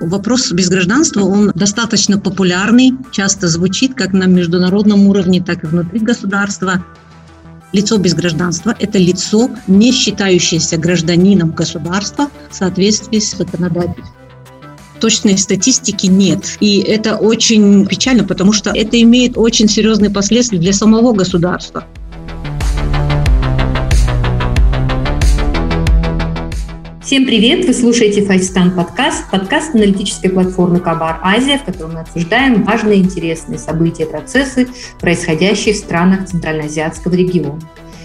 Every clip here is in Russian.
Вопрос без гражданства, он достаточно популярный, часто звучит как на международном уровне, так и внутри государства. Лицо без гражданства – это лицо, не считающееся гражданином государства в соответствии с законодательством. Точной статистики нет. И это очень печально, потому что это имеет очень серьезные последствия для самого государства. Всем привет! Вы слушаете Файстан подкаст, подкаст аналитической платформы Кабар Азия, в котором мы обсуждаем важные и интересные события и процессы, происходящие в странах Центральноазиатского региона.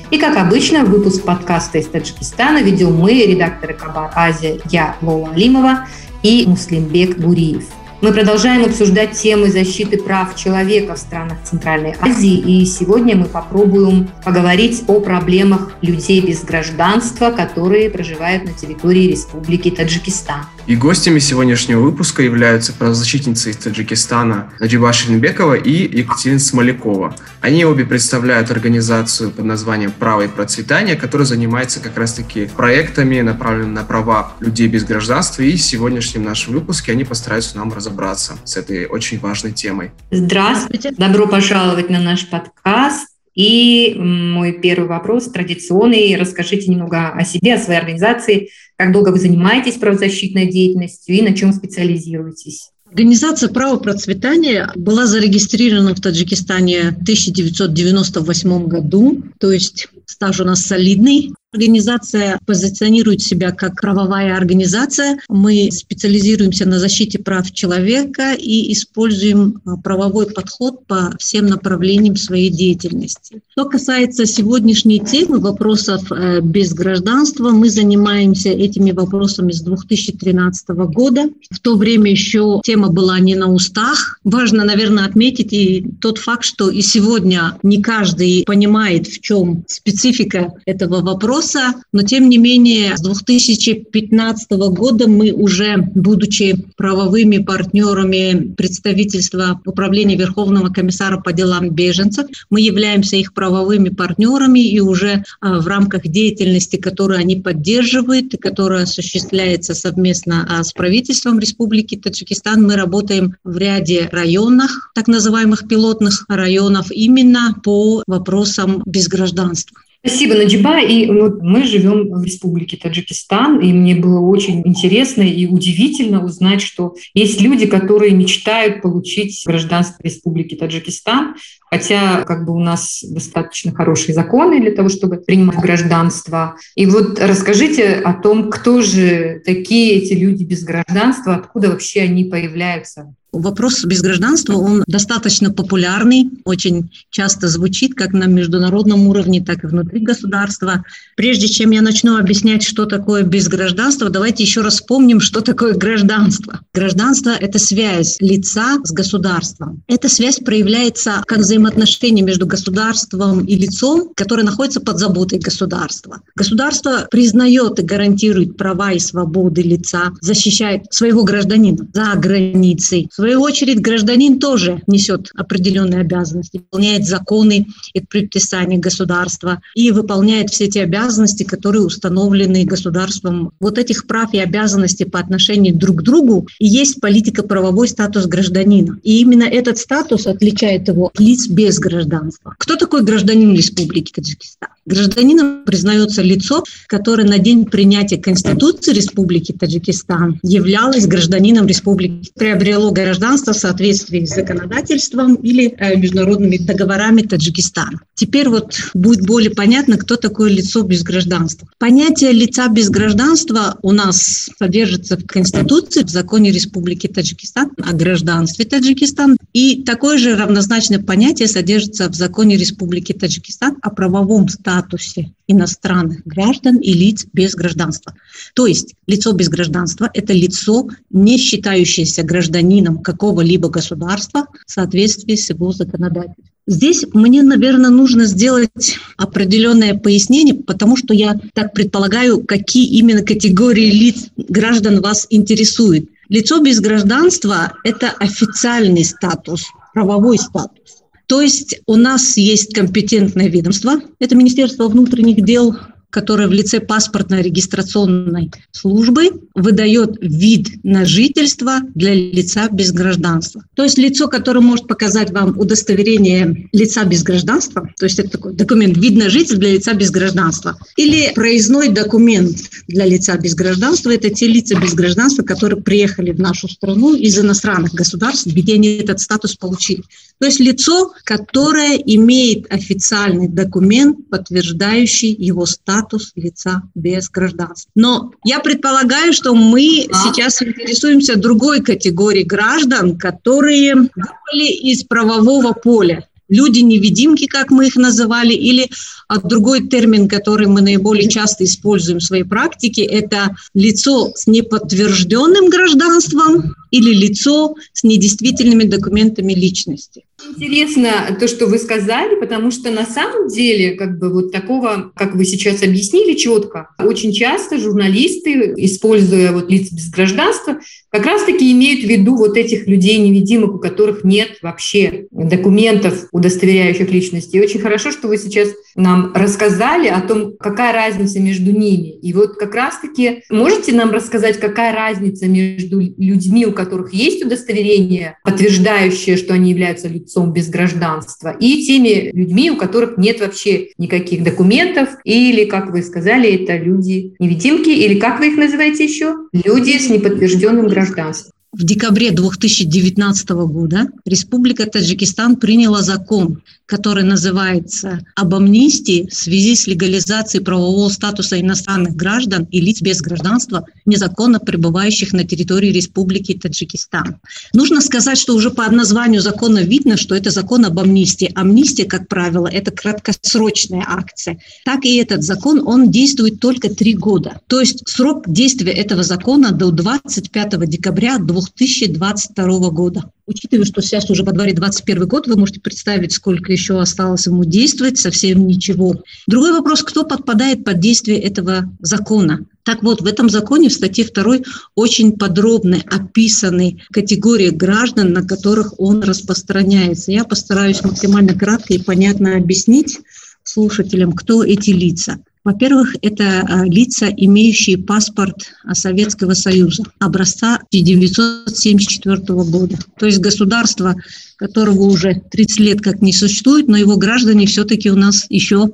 И, как обычно, выпуск подкаста из Таджикистана ведем мы, редакторы Кабар Азия, я, Лола Алимова и Муслимбек Гуриев – мы продолжаем обсуждать темы защиты прав человека в странах Центральной Азии, и сегодня мы попробуем поговорить о проблемах людей без гражданства, которые проживают на территории Республики Таджикистан. И гостями сегодняшнего выпуска являются правозащитницы из Таджикистана Наджиба Ширинбекова и Екатерина Смолякова. Они обе представляют организацию под названием «Право и процветание», которая занимается как раз-таки проектами, направленными на права людей без гражданства. И в сегодняшнем нашем выпуске они постараются нам разобраться с этой очень важной темой. Здравствуйте. Добро пожаловать на наш подкаст. И мой первый вопрос традиционный. Расскажите немного о себе, о своей организации, как долго вы занимаетесь правозащитной деятельностью и на чем специализируетесь? Организация «Право процветания» была зарегистрирована в Таджикистане в 1998 году, то есть стаж у нас солидный. Организация позиционирует себя как правовая организация. Мы специализируемся на защите прав человека и используем а, правовой подход по всем направлениям своей деятельности. Что касается сегодняшней темы вопросов э, без гражданства, мы занимаемся этими вопросами с 2013 года. В то время еще тема была не на устах. Важно, наверное, отметить и тот факт, что и сегодня не каждый понимает, в чем специфика этого вопроса вопроса, но тем не менее с 2015 года мы уже, будучи правовыми партнерами представительства Управления Верховного комиссара по делам беженцев, мы являемся их правовыми партнерами и уже а, в рамках деятельности, которую они поддерживают и которая осуществляется совместно а, с правительством Республики Таджикистан, мы работаем в ряде районах, так называемых пилотных районов, именно по вопросам безгражданства. Спасибо, Наджиба. И ну, мы живем в Республике Таджикистан, и мне было очень интересно и удивительно узнать, что есть люди, которые мечтают получить гражданство Республики Таджикистан, хотя как бы у нас достаточно хорошие законы для того, чтобы принимать гражданство. И вот расскажите о том, кто же такие эти люди без гражданства, откуда вообще они появляются Вопрос без гражданства, он достаточно популярный, очень часто звучит как на международном уровне, так и внутри государства. Прежде чем я начну объяснять, что такое без гражданства, давайте еще раз вспомним, что такое гражданство. Гражданство – это связь лица с государством. Эта связь проявляется как взаимоотношение между государством и лицом, которое находится под заботой государства. Государство признает и гарантирует права и свободы лица, защищает своего гражданина за границей, свою очередь, гражданин тоже несет определенные обязанности, выполняет законы и предписания государства и выполняет все эти обязанности, которые установлены государством. Вот этих прав и обязанностей по отношению друг к другу и есть политико-правовой статус гражданина. И именно этот статус отличает его от лиц без гражданства. Кто такой гражданин Республики Таджикистан? Гражданином признается лицо, которое на день принятия Конституции Республики Таджикистан являлось гражданином республики, приобрело гражданство в соответствии с законодательством или э, международными договорами Таджикистана. Теперь вот будет более понятно, кто такое лицо без гражданства. Понятие лица без гражданства у нас содержится в Конституции, в законе Республики Таджикистан о гражданстве Таджикистан. И такое же равнозначное понятие содержится в законе Республики Таджикистан о правовом статусе иностранных граждан и лиц без гражданства. То есть лицо без гражданства – это лицо, не считающееся гражданином какого-либо государства в соответствии с его законодательством. Здесь мне, наверное, нужно сделать определенное пояснение, потому что я так предполагаю, какие именно категории лиц граждан вас интересуют. Лицо без гражданства – это официальный статус, правовой статус. То есть у нас есть компетентное ведомство, это Министерство внутренних дел, которое в лице паспортно-регистрационной службы выдает вид на жительство для лица без гражданства. То есть лицо, которое может показать вам удостоверение лица без гражданства, то есть это такой документ вид на жительство для лица без гражданства, или проездной документ для лица без гражданства, это те лица без гражданства, которые приехали в нашу страну из иностранных государств, где они этот статус получили. То есть лицо, которое имеет официальный документ, подтверждающий его статус лица без гражданства. Но я предполагаю, что мы а? сейчас интересуемся другой категорией граждан, которые выпали из правового поля люди-невидимки, как мы их называли, или а другой термин, который мы наиболее часто используем в своей практике, это лицо с неподтвержденным гражданством или лицо с недействительными документами личности. Интересно то, что вы сказали, потому что на самом деле, как бы вот такого, как вы сейчас объяснили четко, очень часто журналисты, используя вот лиц без гражданства, как раз-таки имеют в виду вот этих людей-невидимых, у которых нет вообще документов, удостоверяющих личности. И очень хорошо, что вы сейчас нам рассказали о том, какая разница между ними. И вот как раз-таки можете нам рассказать, какая разница между людьми, у которых есть удостоверение, подтверждающее, что они являются лицом без гражданства, и теми людьми, у которых нет вообще никаких документов, или, как вы сказали, это люди-невидимки, или как вы их называете еще? Люди с неподтвержденным гражданством. В декабре 2019 года Республика Таджикистан приняла закон, который называется «Об амнистии в связи с легализацией правового статуса иностранных граждан и лиц без гражданства, незаконно пребывающих на территории Республики Таджикистан». Нужно сказать, что уже по названию закона видно, что это закон об амнистии. Амнистия, как правило, это краткосрочная акция. Так и этот закон, он действует только три года. То есть срок действия этого закона до 25 декабря 2022 года. Учитывая, что сейчас уже по дворе 21 год, вы можете представить, сколько еще осталось ему действовать, совсем ничего. Другой вопрос, кто подпадает под действие этого закона? Так вот, в этом законе, в статье 2, очень подробно описаны категории граждан, на которых он распространяется. Я постараюсь максимально кратко и понятно объяснить слушателям, кто эти лица. Во-первых, это а, лица, имеющие паспорт Советского Союза образца 1974 года. То есть государство, которого уже 30 лет как не существует, но его граждане все-таки у нас еще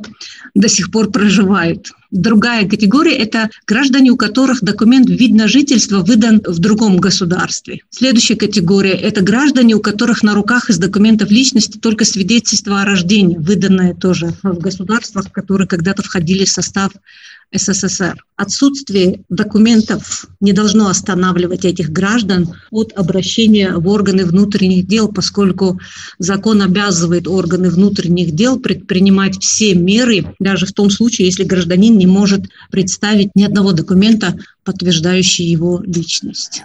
до сих пор проживают. Другая категория – это граждане, у которых документ вид на жительство выдан в другом государстве. Следующая категория – это граждане, у которых на руках из документов личности только свидетельство о рождении, выданное тоже в государствах, которые когда-то входили в состав СССР. Отсутствие документов не должно останавливать этих граждан от обращения в органы внутренних дел, поскольку закон обязывает органы внутренних дел предпринимать все меры, даже в том случае, если гражданин не может представить ни одного документа, подтверждающий его личность.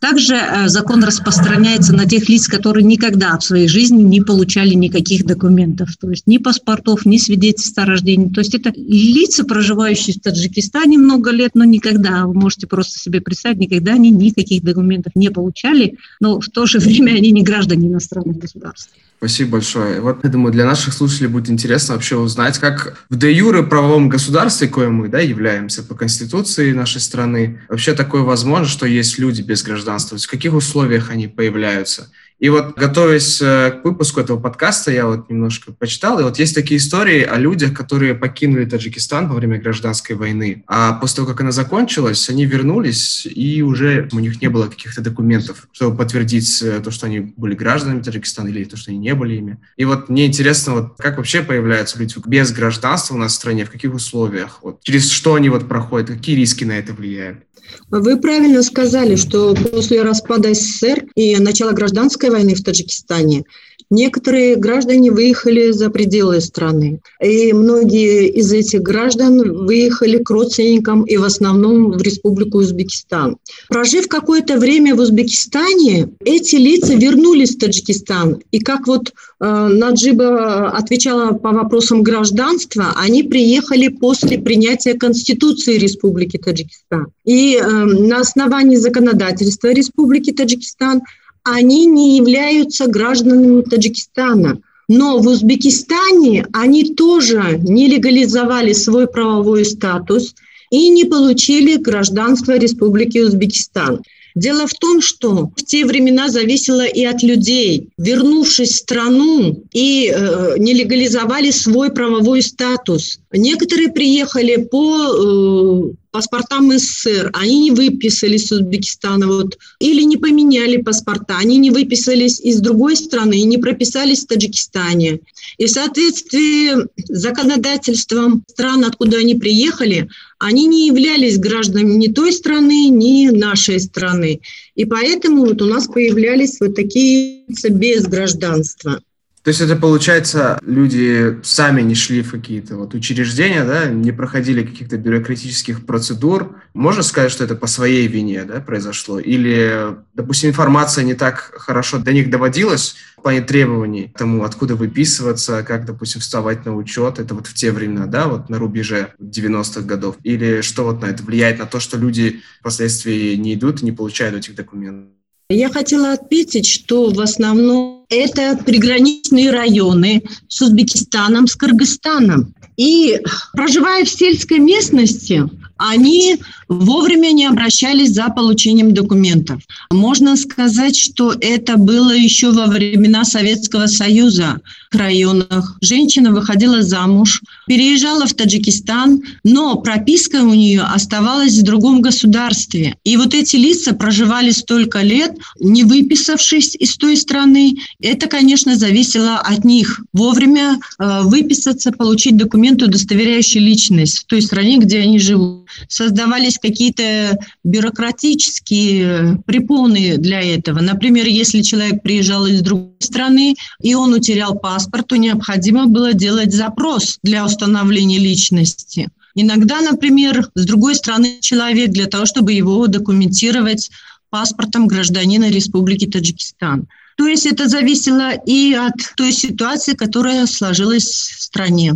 Также э, закон распространяется на тех лиц, которые никогда в своей жизни не получали никаких документов, то есть ни паспортов, ни свидетельств о рождении. То есть это лица, проживающие в Таджикистане много лет, но никогда, вы можете просто себе представить, никогда они никаких документов не получали, но в то же время они не граждане иностранных государств. Спасибо большое. Вот, я думаю, для наших слушателей будет интересно вообще узнать, как в де юре правовом государстве, кое мы да, являемся по конституции нашей страны, вообще такое возможно, что есть люди без гражданства, в каких условиях они появляются. И вот, готовясь э, к выпуску этого подкаста, я вот немножко почитал, и вот есть такие истории о людях, которые покинули Таджикистан во время гражданской войны, а после того, как она закончилась, они вернулись, и уже у них не было каких-то документов, чтобы подтвердить э, то, что они были гражданами Таджикистана или то, что они не были ими. И вот мне интересно, вот как вообще появляются люди без гражданства у нас в стране, в каких условиях, вот, через что они вот проходят, какие риски на это влияют? Вы правильно сказали, что после распада СССР и начала гражданской войны в Таджикистане некоторые граждане выехали за пределы страны. И многие из этих граждан выехали к родственникам и в основном в Республику Узбекистан. Прожив какое-то время в Узбекистане, эти лица вернулись в Таджикистан. И как вот э, Наджиба отвечала по вопросам гражданства, они приехали после принятия Конституции Республики Таджикистан. И э, на основании законодательства Республики Таджикистан они не являются гражданами Таджикистана. Но в Узбекистане они тоже не легализовали свой правовой статус и не получили гражданство Республики Узбекистан. Дело в том, что в те времена зависело и от людей. Вернувшись в страну и э, не легализовали свой правовой статус. Некоторые приехали по э, паспортам СССР, они не выписались из Узбекистана, вот, или не поменяли паспорта, они не выписались из другой страны и не прописались в Таджикистане. И в соответствии с законодательством стран, откуда они приехали, они не являлись гражданами ни той страны, ни нашей страны. И поэтому вот у нас появлялись вот такие без гражданства. То есть это получается, люди сами не шли в какие-то вот учреждения, да, не проходили каких-то бюрократических процедур. Можно сказать, что это по своей вине да, произошло? Или, допустим, информация не так хорошо до них доводилась в плане требований к тому, откуда выписываться, как, допустим, вставать на учет, это вот в те времена, да, вот на рубеже 90-х годов? Или что вот на это влияет, на то, что люди впоследствии не идут и не получают этих документов? Я хотела отметить, что в основном это приграничные районы с Узбекистаном, с Кыргызстаном. И проживая в сельской местности, они вовремя не обращались за получением документов. Можно сказать, что это было еще во времена Советского Союза в районах. Женщина выходила замуж, переезжала в Таджикистан, но прописка у нее оставалась в другом государстве. И вот эти лица проживали столько лет, не выписавшись из той страны. Это, конечно, зависело от них. Вовремя э, выписаться, получить документы, удостоверяющие личность в той стране, где они живут создавались какие-то бюрократические препоны для этого. Например, если человек приезжал из другой страны, и он утерял паспорт, то необходимо было делать запрос для установления личности. Иногда, например, с другой стороны человек для того, чтобы его документировать паспортом гражданина Республики Таджикистан. То есть это зависело и от той ситуации, которая сложилась в стране.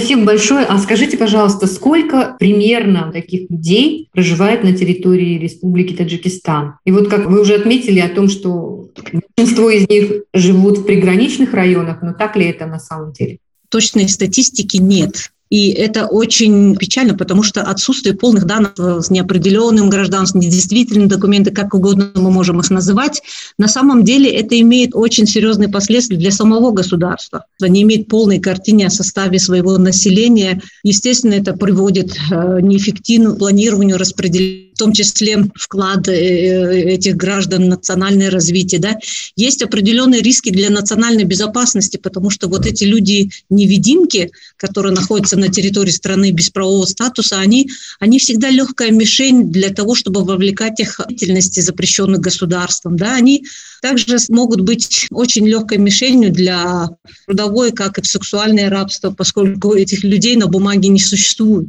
Спасибо большое. А скажите, пожалуйста, сколько примерно таких людей проживает на территории Республики Таджикистан? И вот как вы уже отметили о том, что большинство из них живут в приграничных районах, но так ли это на самом деле? Точной статистики нет. И это очень печально, потому что отсутствие полных данных с неопределенным гражданством, недействительные документы, как угодно мы можем их называть, на самом деле это имеет очень серьезные последствия для самого государства. Не имеет полной картины о составе своего населения. Естественно, это приводит к э, неэффективному планированию, распределению в том числе вклад э, этих граждан в национальное развитие. Да? Есть определенные риски для национальной безопасности, потому что вот эти люди-невидимки, которые находятся на территории страны без правового статуса, они, они всегда легкая мишень для того, чтобы вовлекать их в деятельности, запрещенных государством. Да? Они также могут быть очень легкой мишенью для трудовой, как и в сексуальное рабство, поскольку этих людей на бумаге не существует.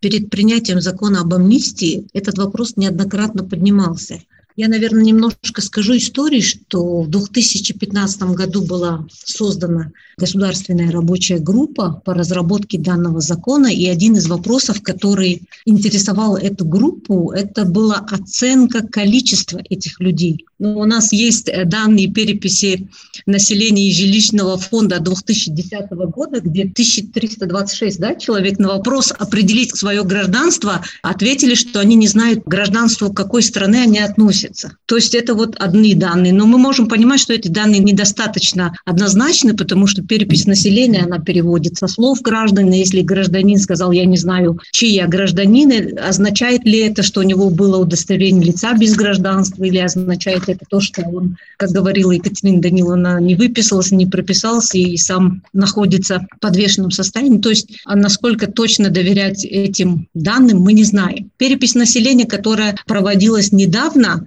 Перед принятием закона об амнистии этот вопрос неоднократно поднимался. Я, наверное, немножко скажу истории, что в 2015 году была создана государственная рабочая группа по разработке данного закона, и один из вопросов, который интересовал эту группу, это была оценка количества этих людей. Ну, у нас есть э, данные переписи населения и жилищного фонда 2010 года, где 1326 да, человек на вопрос определить свое гражданство ответили, что они не знают гражданство, какой страны они относятся. То есть это вот одни данные. Но мы можем понимать, что эти данные недостаточно однозначны, потому что перепись населения, она переводит со слов граждан. Если гражданин сказал, я не знаю, чьи я гражданин, означает ли это, что у него было удостоверение лица без гражданства, или означает это то, что он, как говорила Екатерина Даниловна, не выписался, не прописался и сам находится в подвешенном состоянии. То есть, а насколько точно доверять этим данным, мы не знаем. Перепись населения, которая проводилась недавно,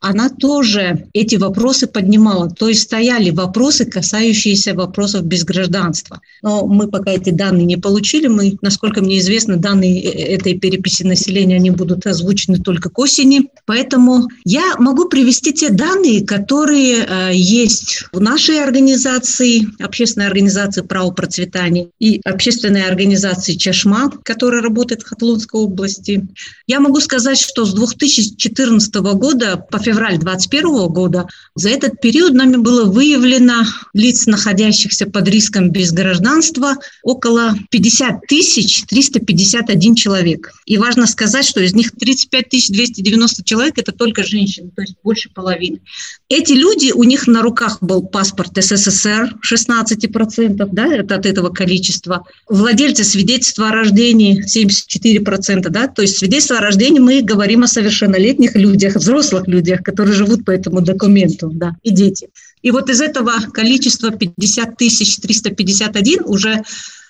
она тоже эти вопросы поднимала. То есть стояли вопросы, касающиеся вопросов без гражданства. Но мы пока эти данные не получили. Мы, насколько мне известно, данные э, этой переписи населения, они будут озвучены только к осени. Поэтому я могу привести те данные, которые э, есть в нашей организации, общественной организации «Право процветания» и общественной организации «Чешма», которая работает в Хатлунской области. Я могу сказать, что с 2014 года по февраль 2021 года. За этот период нами было выявлено лиц, находящихся под риском без гражданства, около 50 тысяч 351 человек. И важно сказать, что из них 35 290 человек – это только женщины, то есть больше половины. Эти люди, у них на руках был паспорт СССР 16%, да, это от этого количества. Владельцы свидетельства о рождении 74%, да, то есть свидетельство о рождении мы говорим о совершеннолетних людях, взрослых людях, которые живут по этому документу, да, и дети. И вот из этого количества 50 351 уже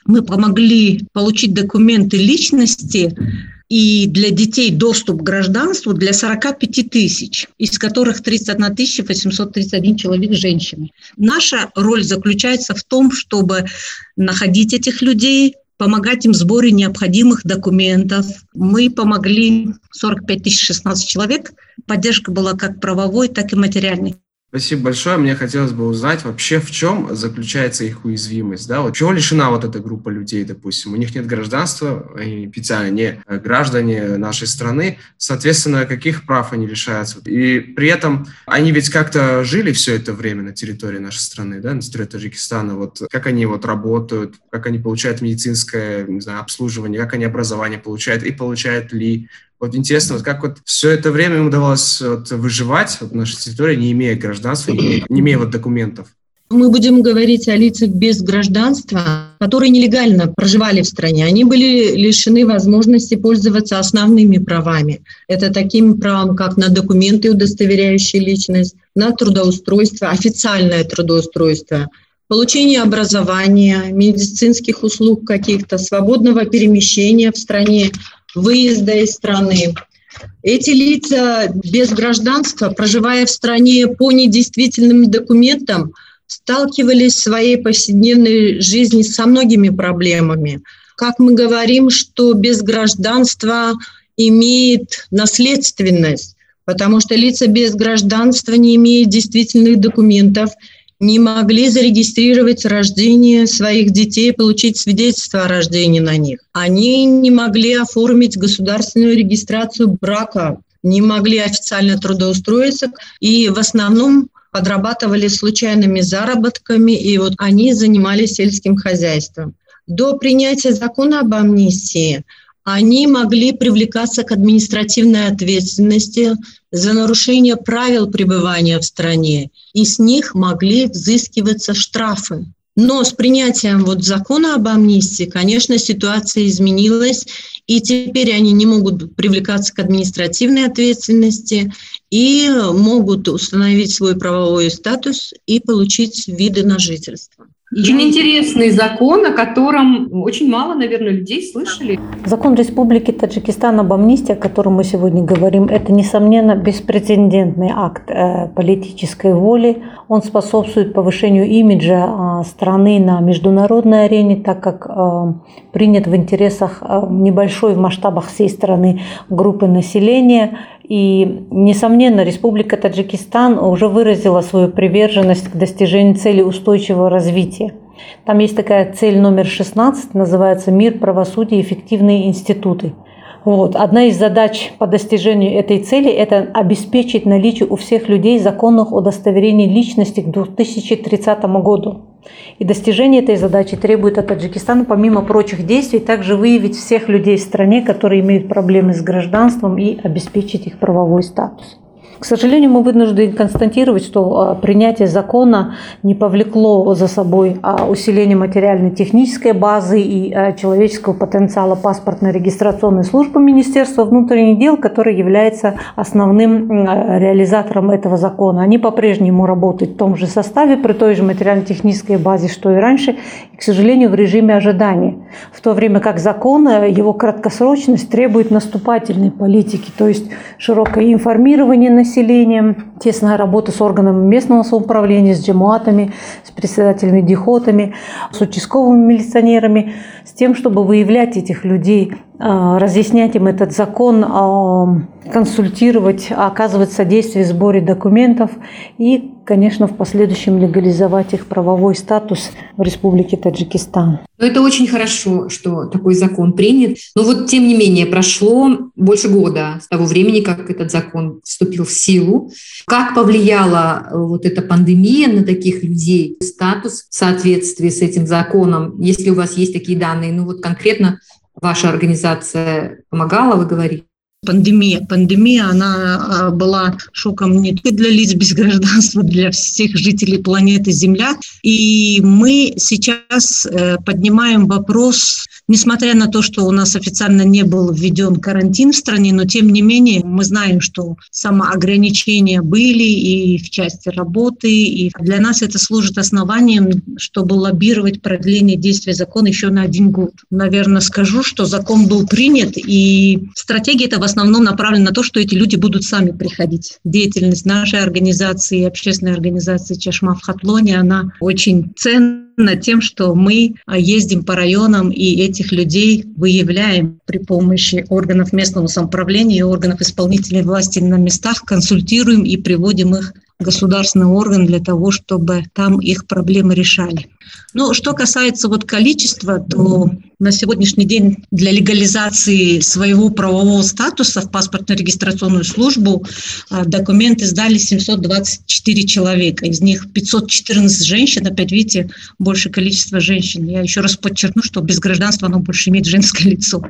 мы помогли получить документы личности и для детей доступ к гражданству для 45 тысяч, из которых 31 831 человек женщины. Наша роль заключается в том, чтобы находить этих людей, помогать им в сборе необходимых документов. Мы помогли 45 тысяч 16 человек. Поддержка была как правовой, так и материальной. Спасибо большое. Мне хотелось бы узнать вообще, в чем заключается их уязвимость. Да? Вот чего лишена вот эта группа людей, допустим? У них нет гражданства, они официально не граждане нашей страны. Соответственно, каких прав они лишаются? И при этом они ведь как-то жили все это время на территории нашей страны, да, на территории Таджикистана. Вот как они вот работают, как они получают медицинское не знаю, обслуживание, как они образование получают и получают ли вот интересно, вот как вот все это время им удавалось вот выживать вот, в нашей территории, не имея гражданства, не имея, не имея вот документов? Мы будем говорить о лицах без гражданства, которые нелегально проживали в стране. Они были лишены возможности пользоваться основными правами. Это такими правами, как на документы, удостоверяющие личность, на трудоустройство, официальное трудоустройство, получение образования, медицинских услуг каких-то, свободного перемещения в стране, выезда из страны. Эти лица без гражданства, проживая в стране по недействительным документам, сталкивались в своей повседневной жизни со многими проблемами. Как мы говорим, что без гражданства имеет наследственность, потому что лица без гражданства не имеют действительных документов, не могли зарегистрировать рождение своих детей, получить свидетельство о рождении на них. Они не могли оформить государственную регистрацию брака, не могли официально трудоустроиться и в основном подрабатывали случайными заработками, и вот они занимались сельским хозяйством. До принятия закона об амнистии они могли привлекаться к административной ответственности за нарушение правил пребывания в стране, и с них могли взыскиваться штрафы. Но с принятием вот закона об амнистии, конечно, ситуация изменилась, и теперь они не могут привлекаться к административной ответственности и могут установить свой правовой статус и получить виды на жительство. Очень интересный закон, о котором очень мало, наверное, людей слышали. Закон Республики Таджикистан об амнистии, о котором мы сегодня говорим, это, несомненно, беспрецедентный акт э, политической воли. Он способствует повышению имиджа э, страны на международной арене, так как э, принят в интересах небольшой в масштабах всей страны группы населения и, несомненно, Республика Таджикистан уже выразила свою приверженность к достижению цели устойчивого развития. Там есть такая цель номер 16, называется «Мир, правосудие эффективные институты». Вот. Одна из задач по достижению этой цели – это обеспечить наличие у всех людей законных удостоверений личности к 2030 году. И достижение этой задачи требует от Таджикистана, помимо прочих действий, также выявить всех людей в стране, которые имеют проблемы с гражданством и обеспечить их правовой статус. К сожалению, мы вынуждены констатировать, что а, принятие закона не повлекло за собой а, усиление материально-технической базы и а, человеческого потенциала паспортно-регистрационной службы Министерства внутренних дел, который является основным реализатором этого закона. Они по-прежнему работают в том же составе, при той же материально-технической базе, что и раньше, и, к сожалению, в режиме ожидания. В то время как закон, его краткосрочность требует наступательной политики, то есть широкое информирование населения, населением, тесная работа с органами местного самоуправления, с джемуатами, с председателями дихотами, с участковыми милиционерами, с тем, чтобы выявлять этих людей разъяснять им этот закон, консультировать, оказывать содействие в сборе документов и, конечно, в последующем легализовать их правовой статус в Республике Таджикистан. Ну, это очень хорошо, что такой закон принят. Но вот, тем не менее, прошло больше года с того времени, как этот закон вступил в силу. Как повлияла э, вот эта пандемия на таких людей? Статус в соответствии с этим законом, если у вас есть такие данные, ну вот конкретно ваша организация помогала, вы говорите? Пандемия. Пандемия, она а, была шоком не только для лиц без гражданства, для всех жителей планеты Земля. И мы сейчас э, поднимаем вопрос Несмотря на то, что у нас официально не был введен карантин в стране, но тем не менее мы знаем, что самоограничения были и в части работы, и для нас это служит основанием, чтобы лоббировать продление действия закона еще на один год. Наверное, скажу, что закон был принят, и стратегия это в основном направлена на то, что эти люди будут сами приходить. Деятельность нашей организации, общественной организации Чашма в Хатлоне, она очень ценна над тем, что мы а, ездим по районам и этих людей выявляем при помощи органов местного самоуправления и органов исполнительной власти на местах, консультируем и приводим их в государственный орган для того, чтобы там их проблемы решали. Ну, что касается вот количества, то на сегодняшний день для легализации своего правового статуса в паспортно-регистрационную службу а, документы сдали 724 человека. Из них 514 женщин. Опять видите, больше количество женщин. Я еще раз подчеркну, что без гражданства оно больше имеет женское лицо.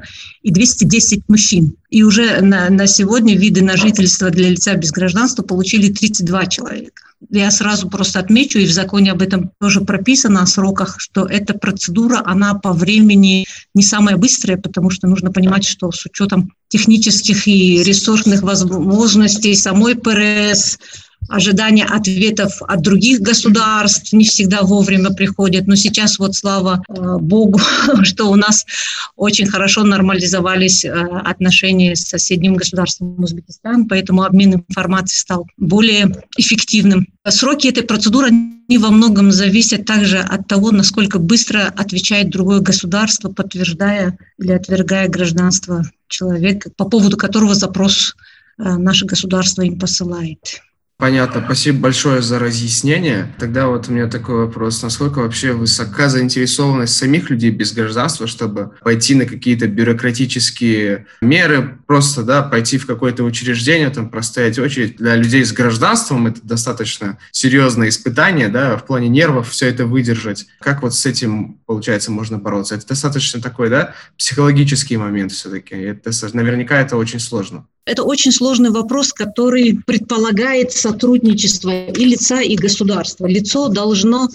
И 210 мужчин. И уже на, на сегодня виды на жительство для лица без гражданства получили 32 человека. Я сразу просто отмечу, и в законе об этом тоже прописано о сроках, что эта процедура, она по времени не самая быстрая, потому что нужно понимать, что с учетом технических и ресурсных возможностей самой ПРС, ожидания ответов от других государств не всегда вовремя приходят. Но сейчас вот слава э, Богу, что у нас очень хорошо нормализовались э, отношения с соседним государством Узбекистан, поэтому обмен информацией стал более эффективным. Сроки этой процедуры не во многом зависят также от того, насколько быстро отвечает другое государство, подтверждая или отвергая гражданство человека, по поводу которого запрос э, наше государство им посылает. Понятно, спасибо большое за разъяснение. Тогда вот у меня такой вопрос. Насколько вообще высока заинтересованность самих людей без гражданства, чтобы пойти на какие-то бюрократические меры, просто да, пойти в какое-то учреждение, там простоять очередь. Для людей с гражданством это достаточно серьезное испытание, да, в плане нервов все это выдержать. Как вот с этим, получается, можно бороться? Это достаточно такой, да, психологический момент все-таки. Это, наверняка это очень сложно. Это очень сложный вопрос, который предполагает сотрудничество и лица, и государства. Лицо должно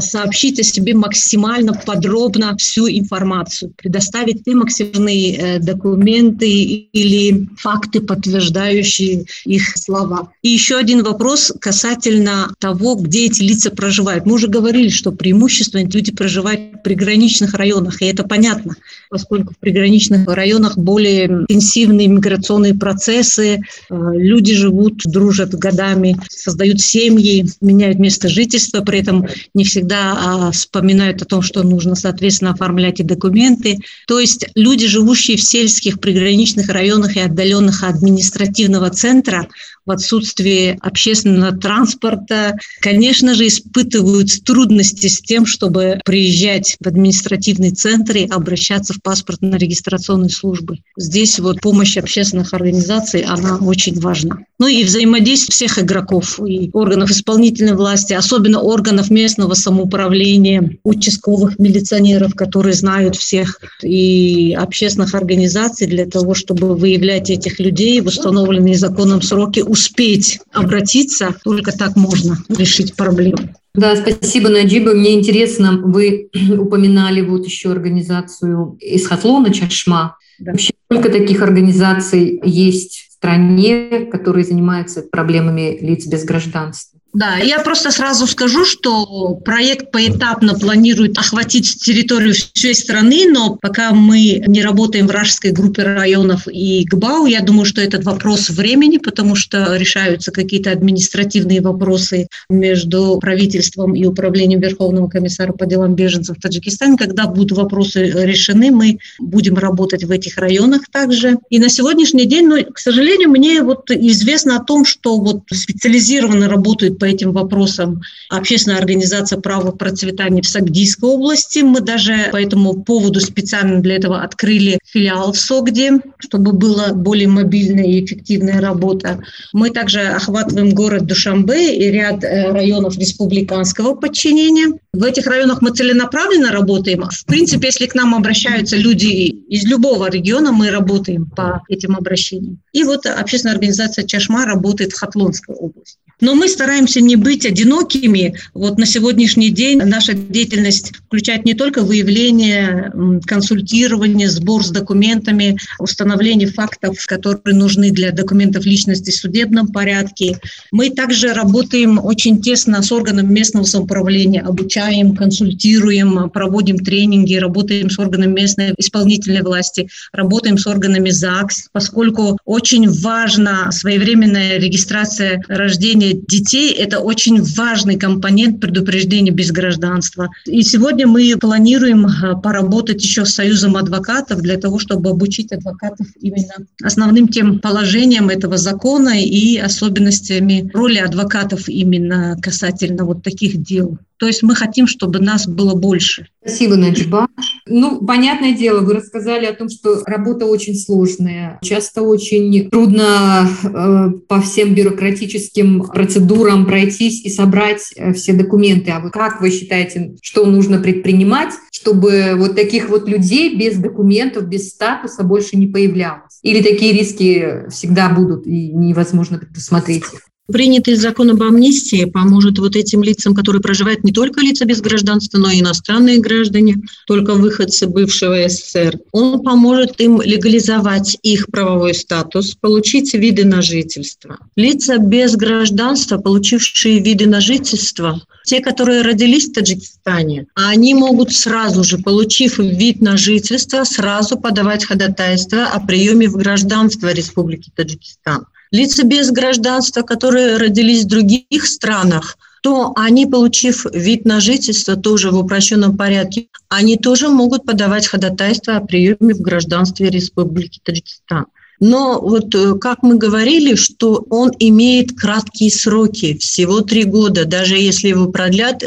сообщить о себе максимально подробно всю информацию, предоставить те максимальные э, документы или факты, подтверждающие их слова. И еще один вопрос касательно того, где эти лица проживают. Мы уже говорили, что преимущественно люди проживают в приграничных районах, и это понятно, поскольку в приграничных районах более интенсивные миграционные процессы, э, люди живут, дружат годами, создают семьи, меняют место жительства, при этом не всегда а, вспоминают о том, что нужно, соответственно, оформлять и документы. То есть люди, живущие в сельских приграничных районах и отдаленных административного центра, в отсутствии общественного транспорта, конечно же, испытывают трудности с тем, чтобы приезжать в административный центр и обращаться в паспортно-регистрационные службы. Здесь вот помощь общественных организаций, она очень важна. Ну и взаимодействие всех игроков, и органов исполнительной власти, особенно органов местного самоуправления, участковых милиционеров, которые знают всех, и общественных организаций для того, чтобы выявлять этих людей в установленные законом сроки, успеть обратиться, только так можно решить проблему. Да, спасибо, Наджиба. Мне интересно, вы упоминали вот еще организацию из Хатлона Чашма. Да. Вообще, сколько таких организаций есть в стране, которые занимаются проблемами лиц без гражданства? Да, я просто сразу скажу, что проект поэтапно планирует охватить территорию всей страны, но пока мы не работаем в Рашской группе районов и ГБАУ, я думаю, что этот вопрос времени, потому что решаются какие-то административные вопросы между правительством и управлением Верховного комиссара по делам беженцев в Таджикистане. Когда будут вопросы решены, мы будем работать в этих районах также. И на сегодняшний день, ну, к сожалению, мне вот известно о том, что вот специализированно работают по этим вопросам общественная организация «Право процветания» в Сагдийской области. Мы даже по этому поводу специально для этого открыли филиал в Согде, чтобы была более мобильная и эффективная работа. Мы также охватываем город Душамбе и ряд э, районов республиканского подчинения. В этих районах мы целенаправленно работаем. В принципе, если к нам обращаются люди из любого региона, мы работаем по этим обращениям. И вот общественная организация «Чашма» работает в Хатлонской области. Но мы стараемся не быть одинокими. Вот на сегодняшний день наша деятельность включает не только выявление, консультирование, сбор с документами, установление фактов, которые нужны для документов личности в судебном порядке. Мы также работаем очень тесно с органами местного самоуправления, обучаем, консультируем, проводим тренинги, работаем с органами местной исполнительной власти, работаем с органами ЗАГС, поскольку очень важна своевременная регистрация рождения детей – это очень важный компонент предупреждения без гражданства. И сегодня мы планируем э, поработать еще с Союзом адвокатов для того, чтобы обучить адвокатов именно основным тем положениям этого закона и особенностями роли адвокатов именно касательно вот таких дел. То есть мы хотим, чтобы нас было больше. Спасибо, Наджиба. Ну, понятное дело, вы рассказали о том, что работа очень сложная, часто очень трудно э, по всем бюрократическим процедурам пройтись и собрать э, все документы. А вы как вы считаете, что нужно предпринимать, чтобы вот таких вот людей без документов, без статуса больше не появлялось? Или такие риски всегда будут и невозможно предусмотреть их? Принятый закон об амнистии поможет вот этим лицам, которые проживают не только лица без гражданства, но и иностранные граждане, только выходцы бывшего СССР. Он поможет им легализовать их правовой статус, получить виды на жительство. Лица без гражданства, получившие виды на жительство, те, которые родились в Таджикистане, они могут сразу же, получив вид на жительство, сразу подавать ходатайство о приеме в гражданство Республики Таджикистан лица без гражданства, которые родились в других странах, то они, получив вид на жительство тоже в упрощенном порядке, они тоже могут подавать ходатайство о приеме в гражданстве Республики Таджикистан. Но вот э, как мы говорили, что он имеет краткие сроки, всего три года, даже если его продлят,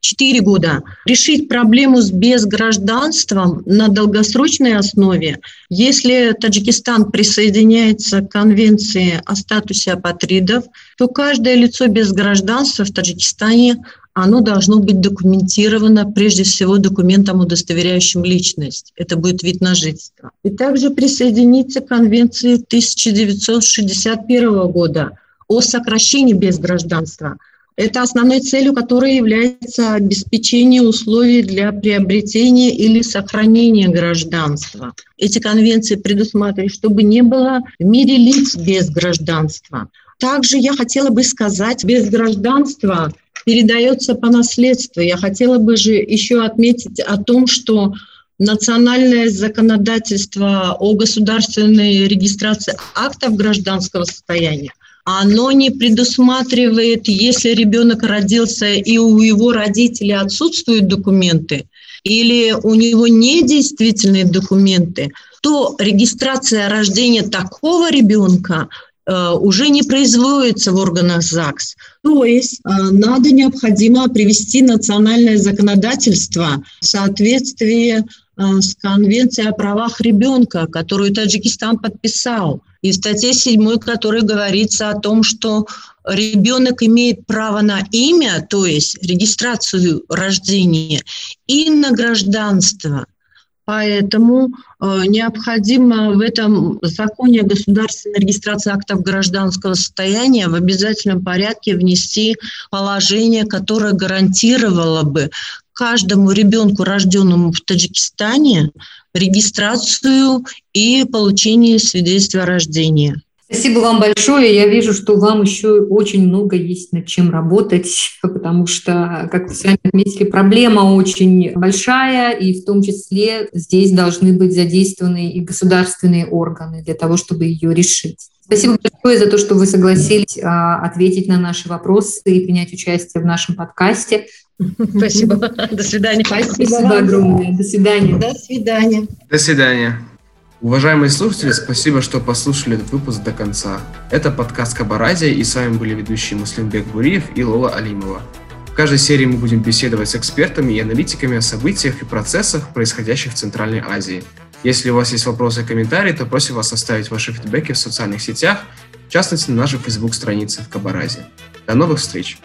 4 года. Решить проблему с безгражданством на долгосрочной основе, если Таджикистан присоединяется к Конвенции о статусе апатридов, то каждое лицо без гражданства в Таджикистане оно должно быть документировано прежде всего документом, удостоверяющим личность. Это будет вид на жительство. И также присоединиться к Конвенции 1961 года о сокращении безгражданства – это основной целью которой является обеспечение условий для приобретения или сохранения гражданства. Эти конвенции предусматривают, чтобы не было в мире лиц без гражданства. Также я хотела бы сказать, без гражданства передается по наследству. Я хотела бы же еще отметить о том, что национальное законодательство о государственной регистрации актов гражданского состояния оно не предусматривает, если ребенок родился и у его родителей отсутствуют документы, или у него недействительные документы, то регистрация рождения такого ребенка уже не производится в органах ЗАГС. То есть э, надо необходимо привести национальное законодательство в соответствии э, с Конвенцией о правах ребенка, которую Таджикистан подписал. И в статье 7, которой говорится о том, что ребенок имеет право на имя, то есть регистрацию рождения, и на гражданство. Поэтому э, необходимо в этом законе о государственной регистрации актов гражданского состояния в обязательном порядке внести положение, которое гарантировало бы каждому ребенку, рожденному в Таджикистане, регистрацию и получение свидетельства о рождении. Спасибо вам большое. Я вижу, что вам еще очень много есть над чем работать, потому что, как вы сами отметили, проблема очень большая, и в том числе здесь должны быть задействованы и государственные органы для того, чтобы ее решить. Спасибо большое за то, что вы согласились а, ответить на наши вопросы и принять участие в нашем подкасте. Спасибо. До свидания. Спасибо, Спасибо огромное. До свидания. До свидания. До свидания. Уважаемые слушатели, спасибо, что послушали этот выпуск до конца. Это подкаст Кабаразия, и с вами были ведущие Муслимбек Буриев и Лола Алимова. В каждой серии мы будем беседовать с экспертами и аналитиками о событиях и процессах, происходящих в Центральной Азии. Если у вас есть вопросы и комментарии, то просим вас оставить ваши фидбэки в социальных сетях, в частности на нашей Facebook-странице в Кабаразе. До новых встреч!